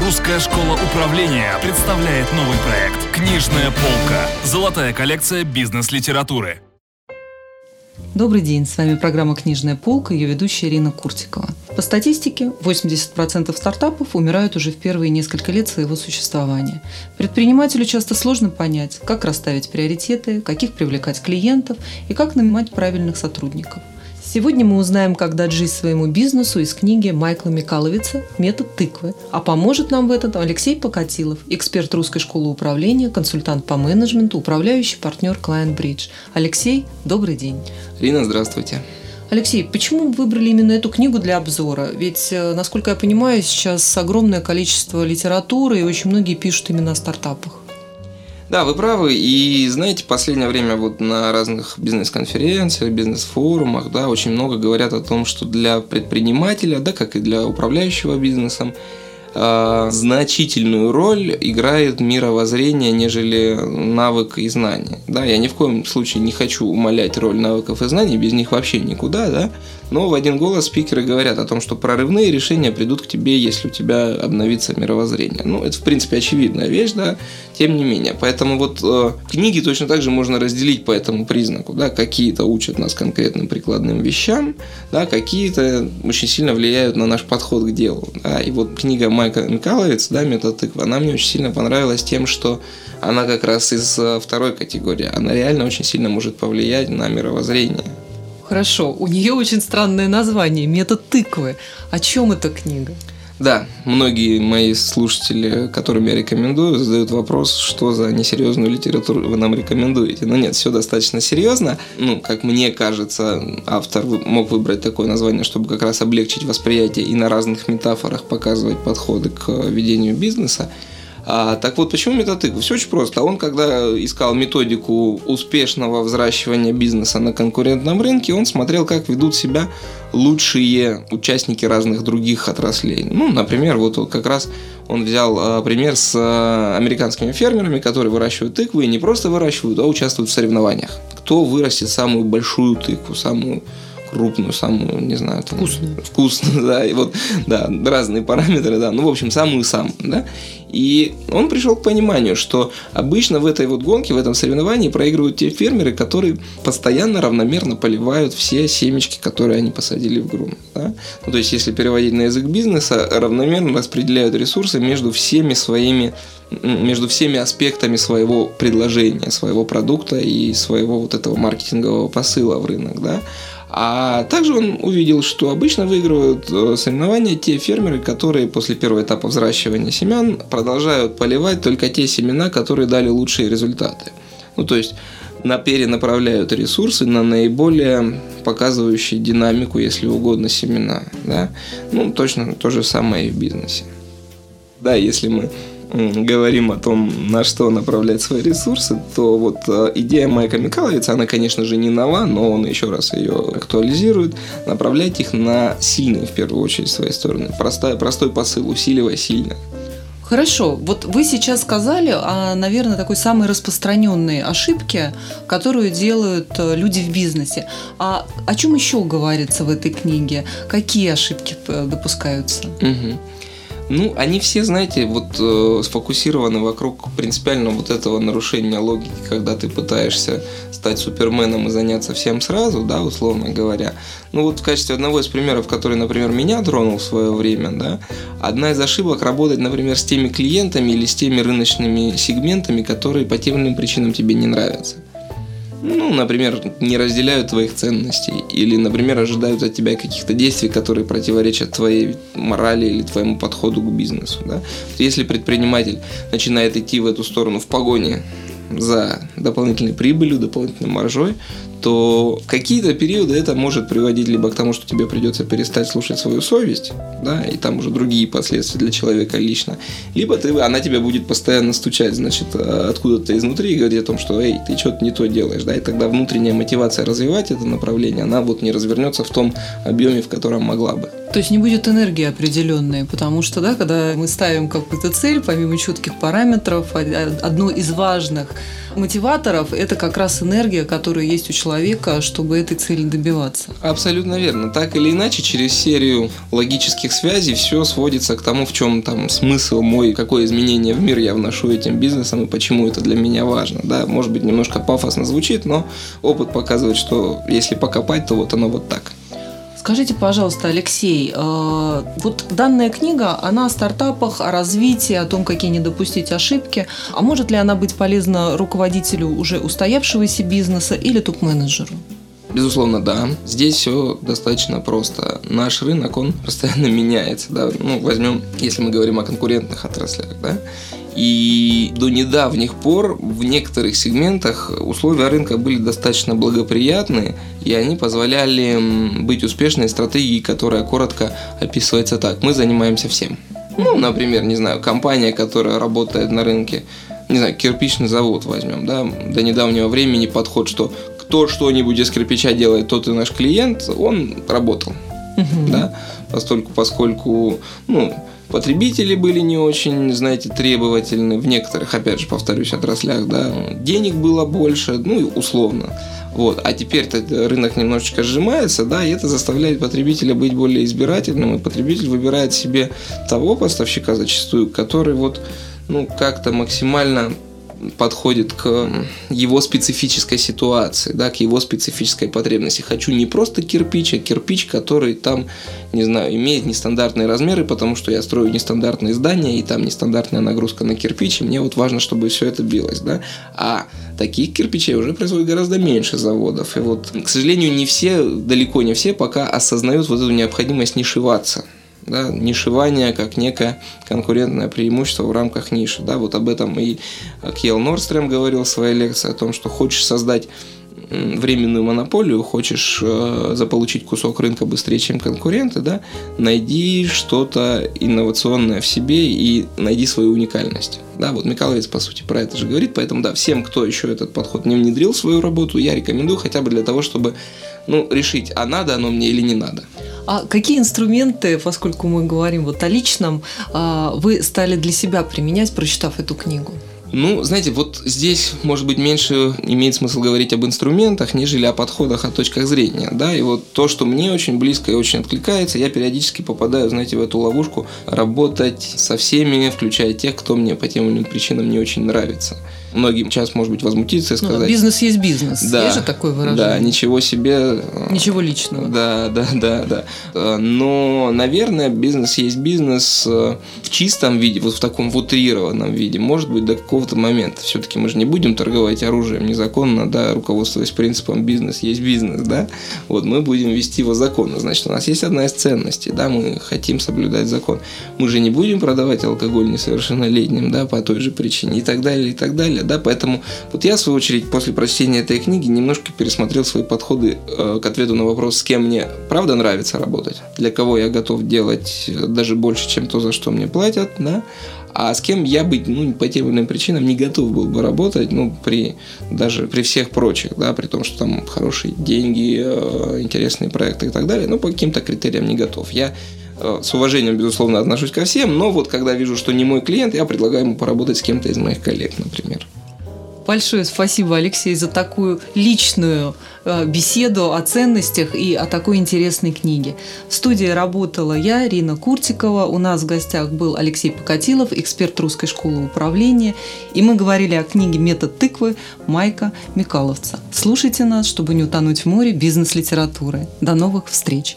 Русская школа управления представляет новый проект «Книжная полка». Золотая коллекция бизнес-литературы. Добрый день, с вами программа «Книжная полка» ее ведущая Ирина Куртикова. По статистике, 80% стартапов умирают уже в первые несколько лет своего существования. Предпринимателю часто сложно понять, как расставить приоритеты, каких привлекать клиентов и как нанимать правильных сотрудников – Сегодня мы узнаем, как дать жизнь своему бизнесу из книги Майкла Микаловица «Метод тыквы». А поможет нам в этом Алексей Покатилов, эксперт русской школы управления, консультант по менеджменту, управляющий партнер Client Bridge. Алексей, добрый день. Рина, здравствуйте. Алексей, почему вы выбрали именно эту книгу для обзора? Ведь, э, насколько я понимаю, сейчас огромное количество литературы, и очень многие пишут именно о стартапах. Да, вы правы. И знаете, последнее время вот на разных бизнес-конференциях, бизнес-форумах, да, очень много говорят о том, что для предпринимателя, да, как и для управляющего бизнесом, значительную роль играет мировоззрение, нежели навык и знания. Да, я ни в коем случае не хочу умалять роль навыков и знаний, без них вообще никуда, да, но в один голос спикеры говорят о том, что прорывные решения придут к тебе, если у тебя обновится мировоззрение. Ну, это, в принципе, очевидная вещь, да, тем не менее. Поэтому вот э, книги точно так же можно разделить по этому признаку, да, какие-то учат нас конкретным прикладным вещам, да, какие-то очень сильно влияют на наш подход к делу, да, и вот книга Майка Микаловец, да, «Метод тыквы», она мне очень сильно понравилась тем, что она как раз из э, второй категории, она реально очень сильно может повлиять на мировоззрение. Хорошо, у нее очень странное название «Метод тыквы». О чем эта книга? Да, многие мои слушатели, которым я рекомендую, задают вопрос, что за несерьезную литературу вы нам рекомендуете. Но нет, все достаточно серьезно. Ну, как мне кажется, автор мог выбрать такое название, чтобы как раз облегчить восприятие и на разных метафорах показывать подходы к ведению бизнеса. А, так вот, почему метатык? Все очень просто. Он, когда искал методику успешного взращивания бизнеса на конкурентном рынке, он смотрел, как ведут себя лучшие участники разных других отраслей. Ну, например, вот как раз он взял а, пример с а, американскими фермерами, которые выращивают тыквы и не просто выращивают, а участвуют в соревнованиях. Кто вырастет самую большую тыкву, самую крупную, самую, не знаю, там, вкусную. Вкусную, да, и вот, да, разные параметры, да, ну, в общем, самую-самую, да. И он пришел к пониманию, что обычно в этой вот гонке, в этом соревновании проигрывают те фермеры, которые постоянно равномерно поливают все семечки, которые они посадили в грунт. Да? Ну, то есть, если переводить на язык бизнеса, равномерно распределяют ресурсы между всеми своими между всеми аспектами своего предложения, своего продукта и своего вот этого маркетингового посыла в рынок, да. А также он увидел, что обычно выигрывают э, соревнования те фермеры, которые после первого этапа взращивания семян продолжают поливать только те семена, которые дали лучшие результаты. Ну, то есть на перенаправляют ресурсы на наиболее показывающие динамику, если угодно, семена. Да? Ну, точно то же самое и в бизнесе. Да, если мы говорим о том, на что направлять свои ресурсы, то вот э, идея Майка Микаловица, она, конечно же, не нова, но он еще раз ее актуализирует. Направлять их на сильные, в первую очередь, свои стороны. Простой, простой посыл, усиливая сильно. Хорошо, вот вы сейчас сказали о, наверное, такой самой распространенной ошибке, которую делают э, люди в бизнесе. А о чем еще говорится в этой книге? Какие ошибки э, допускаются? Угу. Ну, они все, знаете, вот э, сфокусированы вокруг принципиально вот этого нарушения логики, когда ты пытаешься стать суперменом и заняться всем сразу, да, условно говоря. Ну вот в качестве одного из примеров, который, например, меня тронул в свое время, да, одна из ошибок работать, например, с теми клиентами или с теми рыночными сегментами, которые по тем или иным причинам тебе не нравятся ну, например, не разделяют твоих ценностей или, например, ожидают от тебя каких-то действий, которые противоречат твоей морали или твоему подходу к бизнесу. Да? Если предприниматель начинает идти в эту сторону в погоне за дополнительной прибылью, дополнительной маржой, то какие-то периоды это может приводить либо к тому, что тебе придется перестать слушать свою совесть, да, и там уже другие последствия для человека лично, либо ты, она тебе будет постоянно стучать, значит, откуда-то изнутри и говорить о том, что, эй, ты что-то не то делаешь, да, и тогда внутренняя мотивация развивать это направление, она вот не развернется в том объеме, в котором могла бы. То есть не будет энергии определенной, потому что, да, когда мы ставим какую-то цель, помимо четких параметров, одно из важных мотиваторов – это как раз энергия, которая есть у человека, чтобы этой цели добиваться. Абсолютно верно. Так или иначе, через серию логических связей все сводится к тому, в чем там смысл мой, какое изменение в мир я вношу этим бизнесом и почему это для меня важно. Да, может быть, немножко пафосно звучит, но опыт показывает, что если покопать, то вот оно вот так. Скажите, пожалуйста, Алексей, э, вот данная книга, она о стартапах, о развитии, о том, какие не допустить ошибки. А может ли она быть полезна руководителю уже устоявшегося бизнеса или топ-менеджеру? Безусловно, да. Здесь все достаточно просто. Наш рынок, он постоянно меняется. Да? Ну, возьмем, если мы говорим о конкурентных отраслях, да, и до недавних пор в некоторых сегментах условия рынка были достаточно благоприятные, и они позволяли быть успешной стратегией, которая коротко описывается так. Мы занимаемся всем. Ну, например, не знаю, компания, которая работает на рынке, не знаю, кирпичный завод возьмем, да, до недавнего времени подход, что кто что-нибудь из кирпича делает, тот и наш клиент, он работал, да, поскольку, поскольку, ну, Потребители были не очень, знаете, требовательны в некоторых, опять же, повторюсь, отраслях, да, денег было больше, ну, и условно. Вот. А теперь-то рынок немножечко сжимается, да, и это заставляет потребителя быть более избирательным, и потребитель выбирает себе того поставщика зачастую, который вот, ну, как-то максимально подходит к его специфической ситуации, да, к его специфической потребности. Хочу не просто кирпич, а кирпич, который там, не знаю, имеет нестандартные размеры, потому что я строю нестандартные здания, и там нестандартная нагрузка на кирпич, и мне вот важно, чтобы все это билось, да. А таких кирпичей уже производит гораздо меньше заводов. И вот, к сожалению, не все, далеко не все пока осознают вот эту необходимость нишеваться да, нишевание как некое конкурентное преимущество в рамках ниши. Да, вот об этом и Кьел Норстрем говорил в своей лекции, о том, что хочешь создать временную монополию, хочешь э, заполучить кусок рынка быстрее, чем конкуренты, да, найди что-то инновационное в себе и найди свою уникальность. Да, вот Миколаевец, по сути, про это же говорит, поэтому, да, всем, кто еще этот подход не внедрил в свою работу, я рекомендую хотя бы для того, чтобы, ну, решить, а надо оно мне или не надо. А какие инструменты, поскольку мы говорим вот о личном, а, вы стали для себя применять, прочитав эту книгу? Ну, знаете, вот здесь, может быть, меньше имеет смысл говорить об инструментах, нежели о подходах, о точках зрения, да, и вот то, что мне очень близко и очень откликается, я периодически попадаю, знаете, в эту ловушку работать со всеми, включая тех, кто мне по тем или иным причинам не очень нравится. Многим сейчас, может быть, возмутиться и ну, сказать... Ну, бизнес есть бизнес. Да, есть же такое выражение. Да, ничего себе... Э, ничего личного. Да, да, да, да. Э, но, наверное, бизнес есть бизнес э, в чистом виде, вот в таком в утрированном виде, может быть, до какого-то момента. Все-таки мы же не будем торговать оружием незаконно, да, руководствуясь принципом бизнес есть бизнес, да. Вот мы будем вести его законно. Значит, у нас есть одна из ценностей, да, мы хотим соблюдать закон. Мы же не будем продавать алкоголь несовершеннолетним, да, по той же причине и так далее, и так далее. Да? Поэтому вот я, в свою очередь, после прочтения этой книги немножко пересмотрел свои подходы э, к ответу на вопрос, с кем мне правда нравится работать, для кого я готов делать э, даже больше, чем то, за что мне платят, да? А с кем я быть, ну, по тем или иным причинам не готов был бы работать, ну, при, даже при всех прочих, да, при том, что там хорошие деньги, э, интересные проекты и так далее, но по каким-то критериям не готов. Я э, с уважением, безусловно, отношусь ко всем, но вот когда вижу, что не мой клиент, я предлагаю ему поработать с кем-то из моих коллег, например. Большое спасибо, Алексей, за такую личную э, беседу о ценностях и о такой интересной книге. В студии работала я, Рина Куртикова. У нас в гостях был Алексей Покатилов, эксперт Русской школы управления. И мы говорили о книге «Метод тыквы» Майка Микаловца. Слушайте нас, чтобы не утонуть в море бизнес-литературы. До новых встреч!